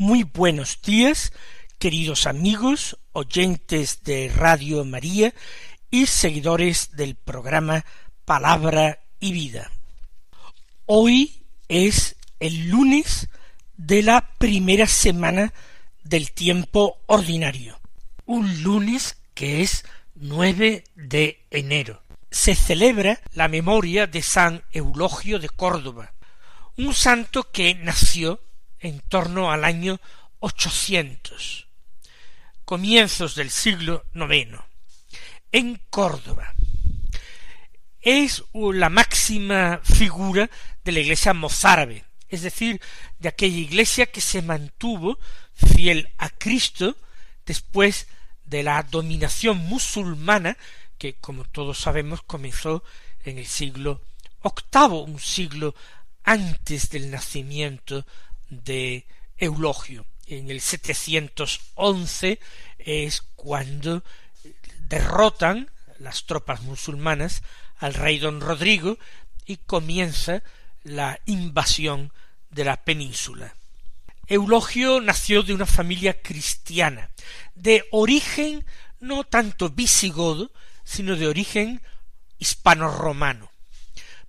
Muy buenos días, queridos amigos, oyentes de Radio María y seguidores del programa Palabra y Vida. Hoy es el lunes de la primera semana del tiempo ordinario un lunes que es 9 de enero. Se celebra la memoria de San Eulogio de Córdoba, un santo que nació en torno al año 800, comienzos del siglo IX, en Córdoba. Es la máxima figura de la iglesia mozárabe, es decir, de aquella iglesia que se mantuvo fiel a Cristo después de la dominación musulmana que, como todos sabemos, comenzó en el siglo octavo, un siglo antes del nacimiento de Eulogio. En el 711 es cuando derrotan las tropas musulmanas al rey don Rodrigo y comienza la invasión de la península. Eulogio nació de una familia cristiana, de origen no tanto visigodo, sino de origen hispano-romano,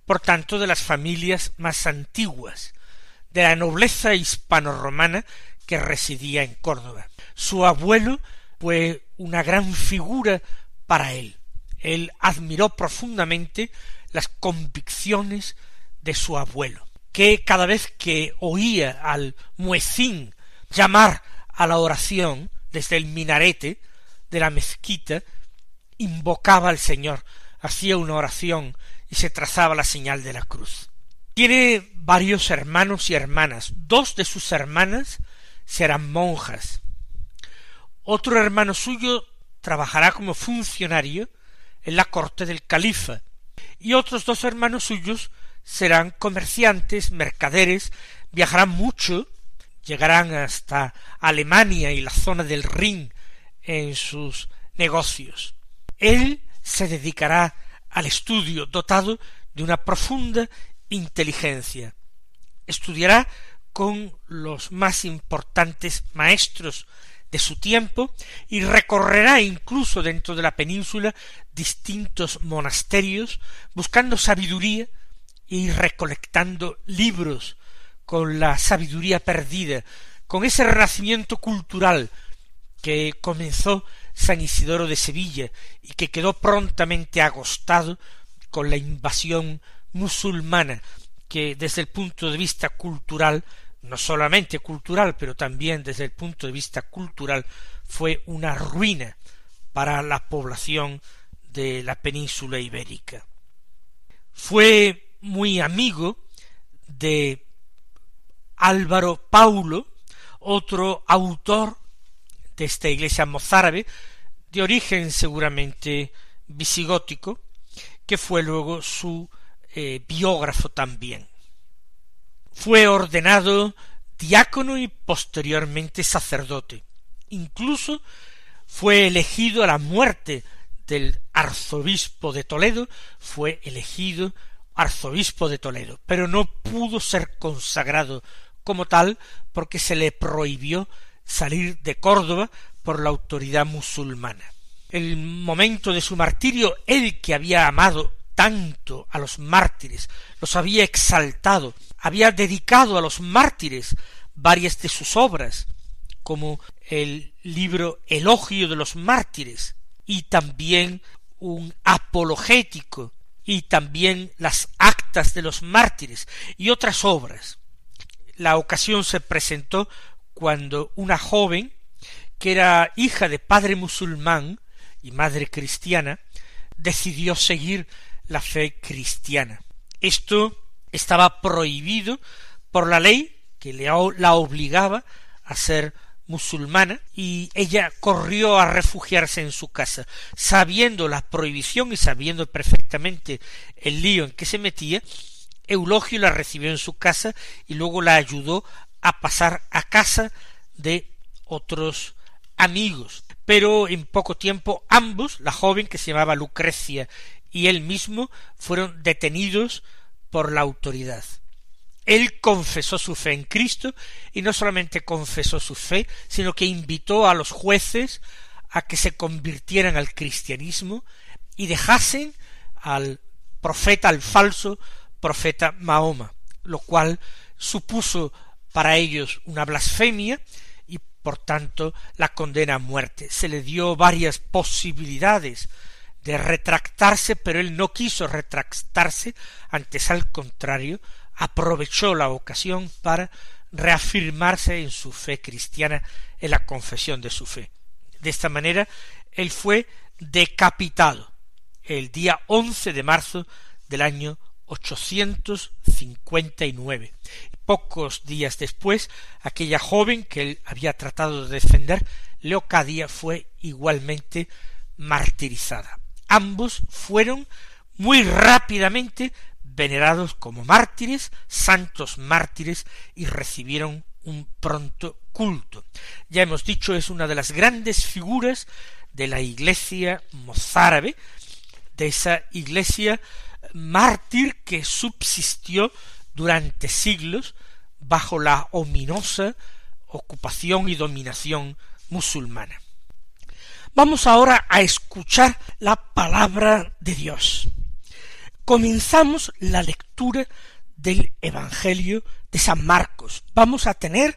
por tanto de las familias más antiguas, de la nobleza hispano-romana que residía en Córdoba. Su abuelo fue una gran figura para él. Él admiró profundamente las convicciones de su abuelo que cada vez que oía al muecín llamar a la oración desde el minarete de la mezquita, invocaba al Señor, hacía una oración y se trazaba la señal de la cruz. Tiene varios hermanos y hermanas. Dos de sus hermanas serán monjas. Otro hermano suyo trabajará como funcionario en la corte del califa, y otros dos hermanos suyos serán comerciantes, mercaderes, viajarán mucho, llegarán hasta Alemania y la zona del Rin en sus negocios. Él se dedicará al estudio dotado de una profunda inteligencia. Estudiará con los más importantes maestros de su tiempo y recorrerá incluso dentro de la península distintos monasterios buscando sabiduría y recolectando libros con la sabiduría perdida, con ese renacimiento cultural que comenzó San Isidoro de Sevilla y que quedó prontamente agostado con la invasión musulmana que desde el punto de vista cultural, no solamente cultural, pero también desde el punto de vista cultural, fue una ruina para la población de la península ibérica. Fue muy amigo de Álvaro Paulo, otro autor de esta iglesia mozárabe, de origen seguramente visigótico, que fue luego su eh, biógrafo también. Fue ordenado diácono y posteriormente sacerdote. Incluso fue elegido a la muerte del arzobispo de Toledo, fue elegido arzobispo de Toledo, pero no pudo ser consagrado como tal porque se le prohibió salir de Córdoba por la autoridad musulmana. El momento de su martirio, él que había amado tanto a los mártires, los había exaltado, había dedicado a los mártires varias de sus obras, como el libro Elogio de los mártires, y también un apologético y también las actas de los mártires y otras obras. La ocasión se presentó cuando una joven, que era hija de padre musulmán y madre cristiana, decidió seguir la fe cristiana. Esto estaba prohibido por la ley que le, la obligaba a ser musulmana y ella corrió a refugiarse en su casa, sabiendo la prohibición y sabiendo perfectamente el lío en que se metía, Eulogio la recibió en su casa y luego la ayudó a pasar a casa de otros amigos. Pero en poco tiempo ambos, la joven que se llamaba Lucrecia y él mismo, fueron detenidos por la autoridad. Él confesó su fe en Cristo y no solamente confesó su fe, sino que invitó a los jueces a que se convirtieran al cristianismo y dejasen al profeta, al falso profeta Mahoma, lo cual supuso para ellos una blasfemia y por tanto la condena a muerte. Se le dio varias posibilidades de retractarse, pero él no quiso retractarse, antes al contrario, aprovechó la ocasión para reafirmarse en su fe cristiana, en la confesión de su fe. De esta manera, él fue decapitado el día once de marzo del año 859. Pocos días después, aquella joven que él había tratado de defender, Leocadia, fue igualmente martirizada. Ambos fueron muy rápidamente venerados como mártires, santos mártires, y recibieron un pronto culto. Ya hemos dicho, es una de las grandes figuras de la iglesia mozárabe, de esa iglesia mártir que subsistió durante siglos bajo la ominosa ocupación y dominación musulmana. Vamos ahora a escuchar la palabra de Dios comenzamos la lectura del Evangelio de San Marcos. Vamos a tener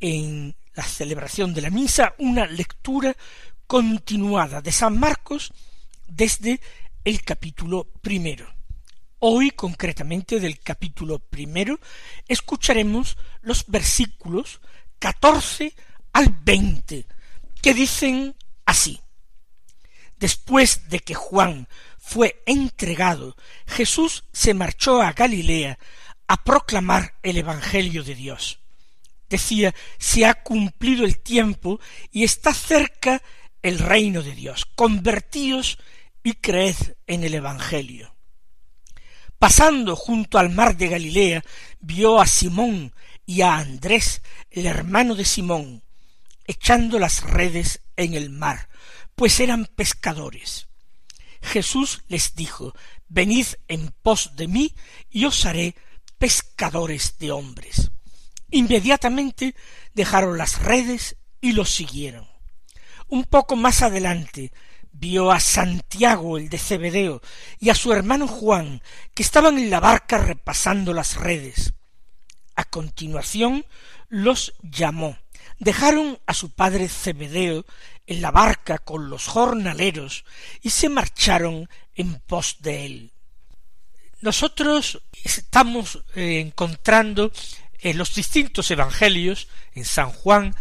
en la celebración de la misa una lectura continuada de San Marcos desde el capítulo primero. Hoy, concretamente del capítulo primero, escucharemos los versículos catorce al veinte, que dicen así. Después de que Juan fue entregado, Jesús se marchó a Galilea a proclamar el Evangelio de Dios. Decía, se ha cumplido el tiempo y está cerca el reino de Dios. Convertíos y creed en el Evangelio. Pasando junto al mar de Galilea, vio a Simón y a Andrés, el hermano de Simón, echando las redes en el mar, pues eran pescadores. Jesús les dijo, Venid en pos de mí y os haré pescadores de hombres. Inmediatamente dejaron las redes y los siguieron. Un poco más adelante vio a Santiago el de Cebedeo y a su hermano Juan, que estaban en la barca repasando las redes. A continuación los llamó. Dejaron a su padre Cebedeo en la barca con los jornaleros y se marcharon en pos de él. Nosotros estamos eh, encontrando en los distintos evangelios, en San Juan,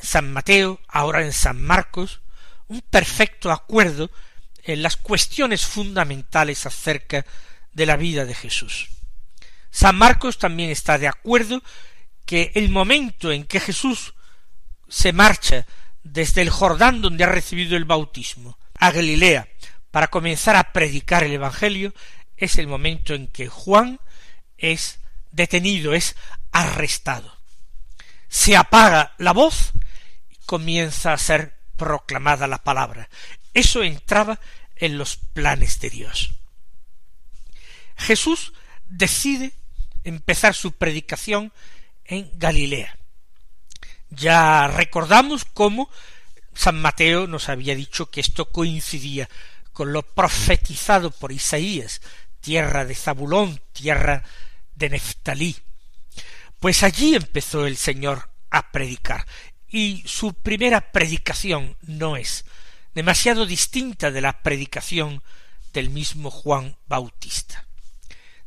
San Mateo, ahora en San Marcos, un perfecto acuerdo en las cuestiones fundamentales acerca de la vida de Jesús. San Marcos también está de acuerdo que el momento en que Jesús se marcha desde el Jordán donde ha recibido el bautismo a Galilea para comenzar a predicar el Evangelio es el momento en que Juan es detenido, es arrestado. Se apaga la voz y comienza a ser proclamada la palabra. Eso entraba en los planes de Dios. Jesús decide empezar su predicación en Galilea. Ya recordamos cómo San Mateo nos había dicho que esto coincidía con lo profetizado por Isaías, tierra de Zabulón, tierra de Neftalí. Pues allí empezó el Señor a predicar, y su primera predicación no es demasiado distinta de la predicación del mismo Juan Bautista.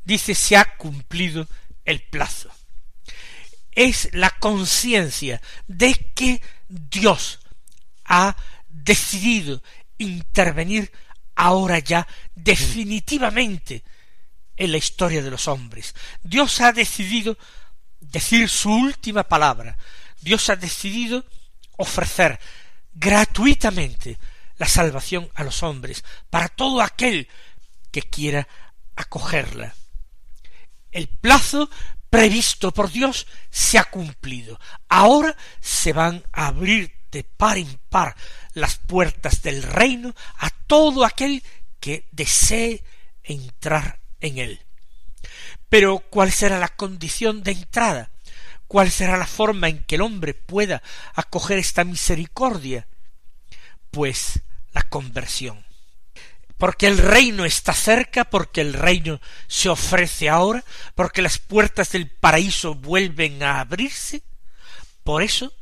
Dice se ha cumplido el plazo es la conciencia de que Dios ha decidido intervenir ahora ya definitivamente en la historia de los hombres. Dios ha decidido decir su última palabra. Dios ha decidido ofrecer gratuitamente la salvación a los hombres, para todo aquel que quiera acogerla. El plazo previsto por Dios se ha cumplido. Ahora se van a abrir de par en par las puertas del reino a todo aquel que desee entrar en él. Pero ¿cuál será la condición de entrada? ¿Cuál será la forma en que el hombre pueda acoger esta misericordia? Pues la conversión. Porque el reino está cerca, porque el reino se ofrece ahora, porque las puertas del paraíso vuelven a abrirse. Por eso,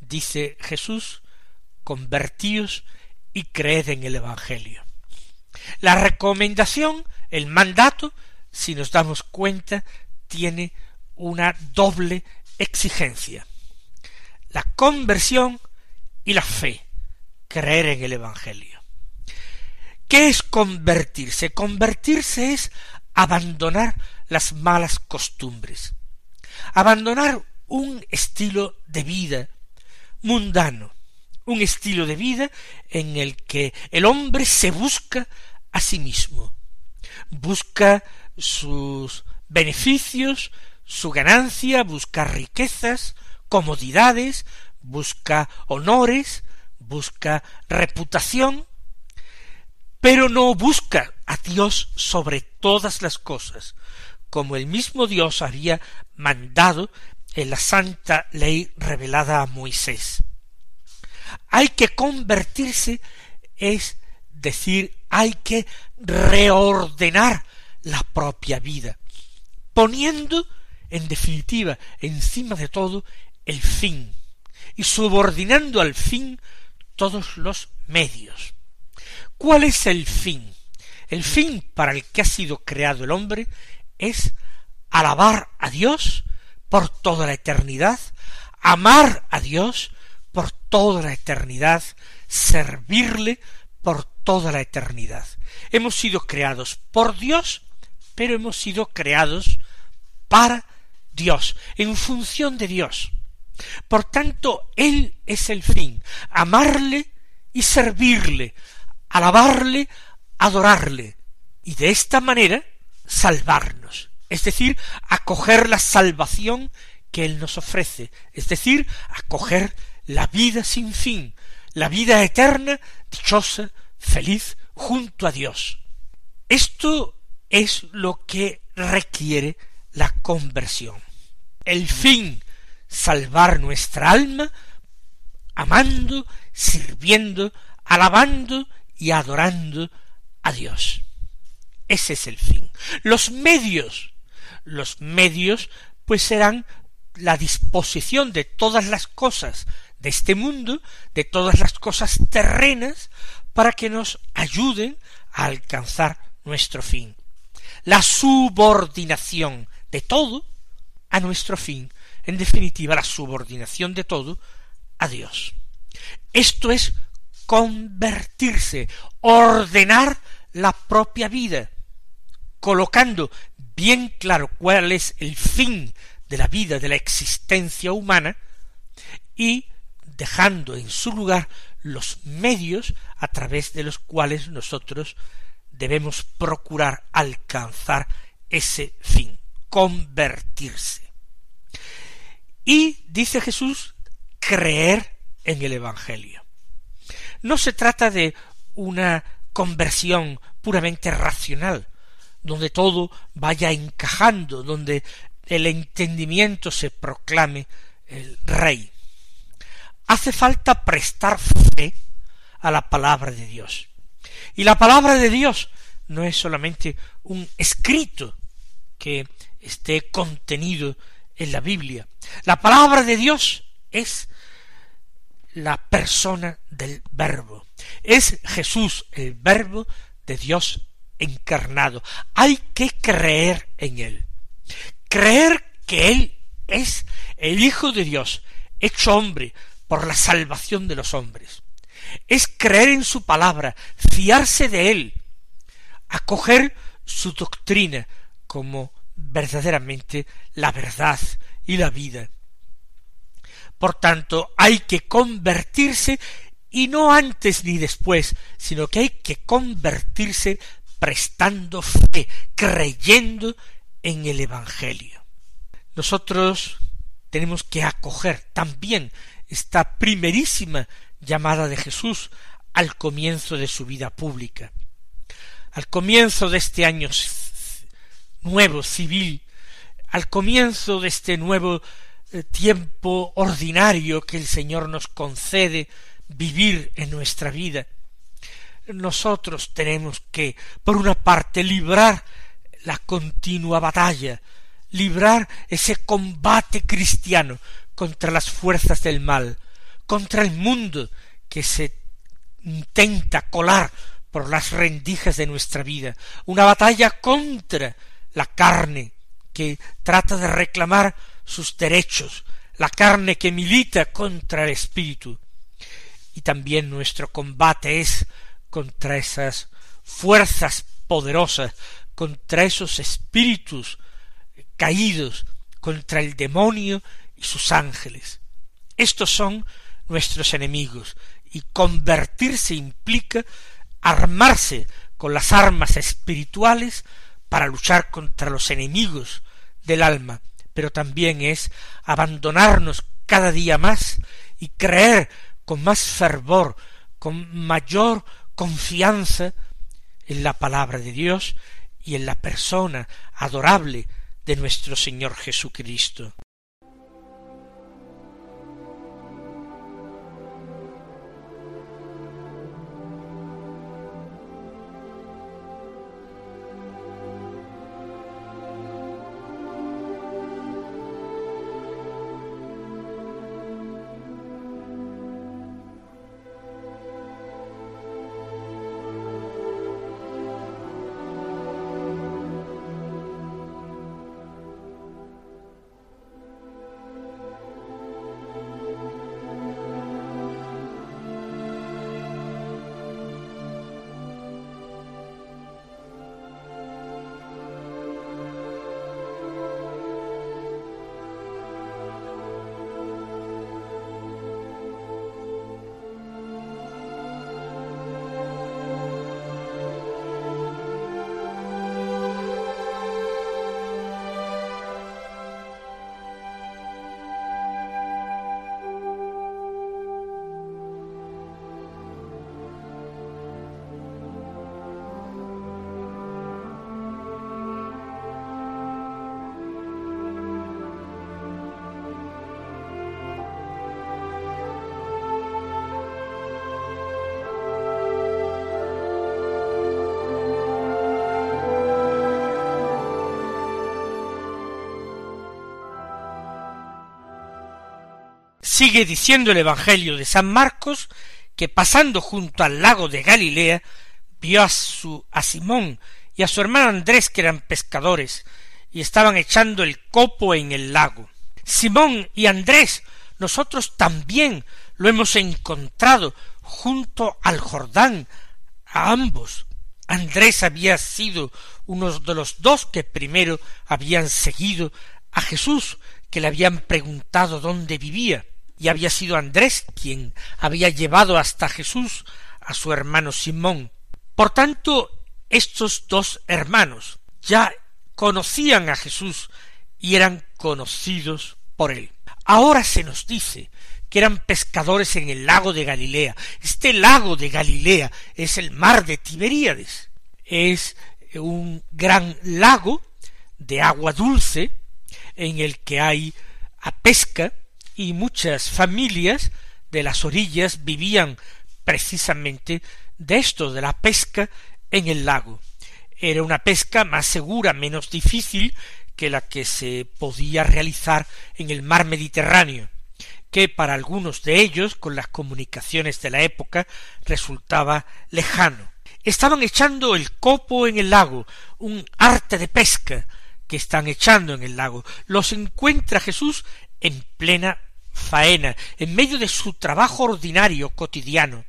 dice Jesús, convertíos y creed en el Evangelio. La recomendación, el mandato, si nos damos cuenta, tiene una doble exigencia. La conversión y la fe, creer en el Evangelio. ¿Qué es convertirse? Convertirse es abandonar las malas costumbres, abandonar un estilo de vida mundano, un estilo de vida en el que el hombre se busca a sí mismo, busca sus beneficios, su ganancia, busca riquezas, comodidades, busca honores, busca reputación, pero no busca a Dios sobre todas las cosas, como el mismo Dios había mandado en la santa ley revelada a Moisés. Hay que convertirse, es decir, hay que reordenar la propia vida, poniendo, en definitiva, encima de todo, el fin, y subordinando al fin todos los medios. ¿Cuál es el fin? El fin para el que ha sido creado el hombre es alabar a Dios por toda la eternidad, amar a Dios por toda la eternidad, servirle por toda la eternidad. Hemos sido creados por Dios, pero hemos sido creados para Dios, en función de Dios. Por tanto, Él es el fin, amarle y servirle, alabarle, adorarle, y de esta manera salvarnos, es decir, acoger la salvación que Él nos ofrece, es decir, acoger la vida sin fin, la vida eterna, dichosa, feliz, junto a Dios. Esto es lo que requiere la conversión. El fin salvar nuestra alma, amando, sirviendo, alabando y adorando a Dios. Ese es el fin. Los medios, los medios, pues serán la disposición de todas las cosas de este mundo, de todas las cosas terrenas, para que nos ayuden a alcanzar nuestro fin. La subordinación de todo a nuestro fin, en definitiva la subordinación de todo a Dios. Esto es convertirse, ordenar la propia vida, colocando bien claro cuál es el fin de la vida, de la existencia humana, y dejando en su lugar los medios a través de los cuales nosotros debemos procurar alcanzar ese fin, convertirse. Y, dice Jesús, creer en el Evangelio. No se trata de una conversión puramente racional, donde todo vaya encajando, donde el entendimiento se proclame el rey. Hace falta prestar fe a la palabra de Dios. Y la palabra de Dios no es solamente un escrito que esté contenido en la Biblia. La palabra de Dios es la persona del Verbo. Es Jesús el Verbo de Dios encarnado. Hay que creer en Él. Creer que Él es el Hijo de Dios, hecho hombre por la salvación de los hombres. Es creer en su palabra, fiarse de Él, acoger su doctrina como verdaderamente la verdad y la vida. Por tanto, hay que convertirse y no antes ni después, sino que hay que convertirse prestando fe, creyendo en el Evangelio. Nosotros tenemos que acoger también esta primerísima llamada de Jesús al comienzo de su vida pública. Al comienzo de este año nuevo civil, al comienzo de este nuevo tiempo ordinario que el Señor nos concede vivir en nuestra vida, nosotros tenemos que, por una parte, librar la continua batalla, librar ese combate cristiano contra las fuerzas del mal, contra el mundo que se intenta colar por las rendijas de nuestra vida, una batalla contra la carne que trata de reclamar sus derechos, la carne que milita contra el espíritu. Y también nuestro combate es contra esas fuerzas poderosas, contra esos espíritus caídos, contra el demonio y sus ángeles. Estos son nuestros enemigos, y convertirse implica armarse con las armas espirituales para luchar contra los enemigos del alma, pero también es abandonarnos cada día más y creer con más fervor, con mayor confianza en la palabra de Dios y en la persona adorable de nuestro Señor Jesucristo. Sigue diciendo el Evangelio de San Marcos que pasando junto al lago de Galilea vio a su a Simón y a su hermano Andrés que eran pescadores y estaban echando el copo en el lago. Simón y Andrés, nosotros también lo hemos encontrado junto al Jordán, a ambos. Andrés había sido uno de los dos que primero habían seguido a Jesús, que le habían preguntado dónde vivía y había sido Andrés quien había llevado hasta Jesús a su hermano Simón. Por tanto, estos dos hermanos ya conocían a Jesús y eran conocidos por él. Ahora se nos dice que eran pescadores en el lago de Galilea. Este lago de Galilea es el mar de Tiberíades. Es un gran lago de agua dulce en el que hay a pesca y muchas familias de las orillas vivían precisamente de esto, de la pesca en el lago. Era una pesca más segura, menos difícil que la que se podía realizar en el mar Mediterráneo, que para algunos de ellos, con las comunicaciones de la época, resultaba lejano. Estaban echando el copo en el lago, un arte de pesca que están echando en el lago. Los encuentra Jesús en plena faena, en medio de su trabajo ordinario cotidiano.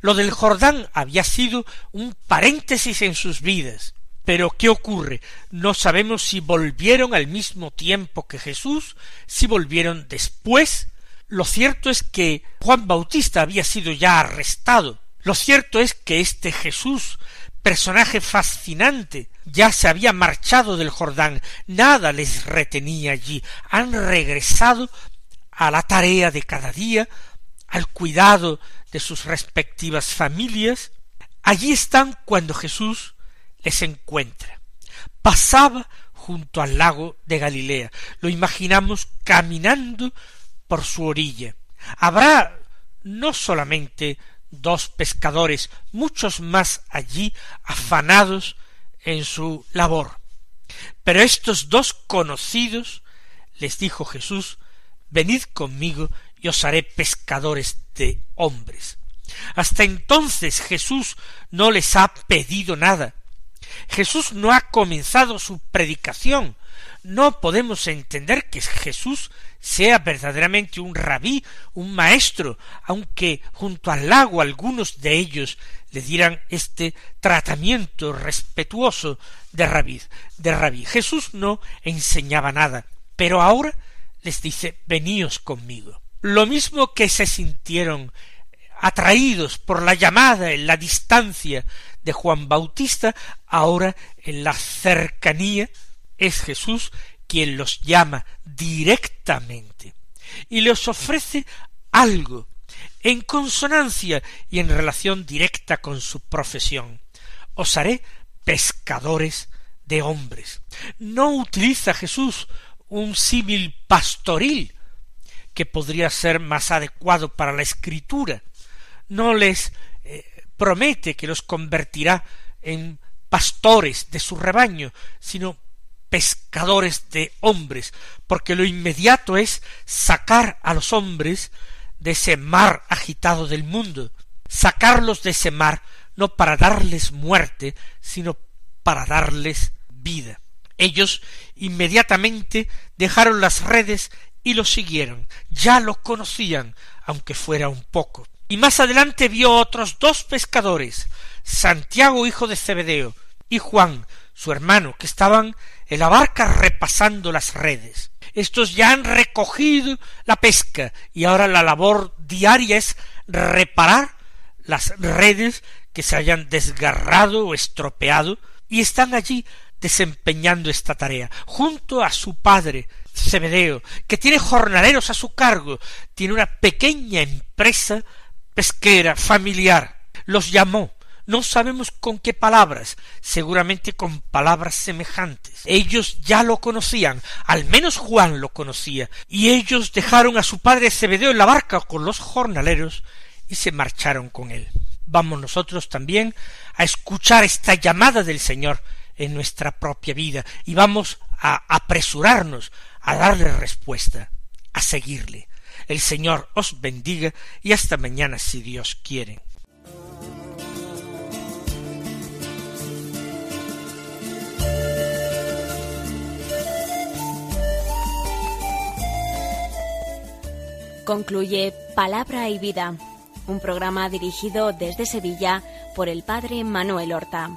Lo del Jordán había sido un paréntesis en sus vidas. Pero ¿qué ocurre? No sabemos si volvieron al mismo tiempo que Jesús, si volvieron después. Lo cierto es que Juan Bautista había sido ya arrestado. Lo cierto es que este Jesús, personaje fascinante, ya se había marchado del Jordán, nada les retenía allí, han regresado a la tarea de cada día, al cuidado de sus respectivas familias, allí están cuando Jesús les encuentra. Pasaba junto al lago de Galilea. Lo imaginamos caminando por su orilla. Habrá no solamente dos pescadores, muchos más allí afanados en su labor. Pero estos dos conocidos les dijo Jesús, venid conmigo y os haré pescadores de hombres. Hasta entonces Jesús no les ha pedido nada. Jesús no ha comenzado su predicación. No podemos entender que Jesús sea verdaderamente un rabí, un maestro, aunque junto al lago algunos de ellos le dieran este tratamiento respetuoso de rabí. De rabí. Jesús no enseñaba nada, pero ahora les dice veníos conmigo. Lo mismo que se sintieron atraídos por la llamada en la distancia de Juan Bautista, ahora en la cercanía es Jesús quien los llama directamente y les ofrece algo en consonancia y en relación directa con su profesión. Os haré pescadores de hombres. No utiliza Jesús un símil pastoril, que podría ser más adecuado para la escritura. No les eh, promete que los convertirá en pastores de su rebaño, sino pescadores de hombres, porque lo inmediato es sacar a los hombres de ese mar agitado del mundo, sacarlos de ese mar no para darles muerte, sino para darles vida. Ellos inmediatamente dejaron las redes y lo siguieron. Ya lo conocían, aunque fuera un poco. Y más adelante vio otros dos pescadores, Santiago hijo de Zebedeo, y Juan, su hermano, que estaban en la barca repasando las redes. Estos ya han recogido la pesca y ahora la labor diaria es reparar las redes que se hayan desgarrado o estropeado y están allí desempeñando esta tarea, junto a su padre, Zebedeo, que tiene jornaleros a su cargo, tiene una pequeña empresa pesquera familiar. Los llamó, no sabemos con qué palabras, seguramente con palabras semejantes. Ellos ya lo conocían, al menos Juan lo conocía, y ellos dejaron a su padre Zebedeo en la barca con los jornaleros y se marcharon con él. Vamos nosotros también a escuchar esta llamada del Señor en nuestra propia vida y vamos a apresurarnos a darle respuesta, a seguirle. El Señor os bendiga y hasta mañana si Dios quiere. Concluye Palabra y Vida, un programa dirigido desde Sevilla por el Padre Manuel Horta.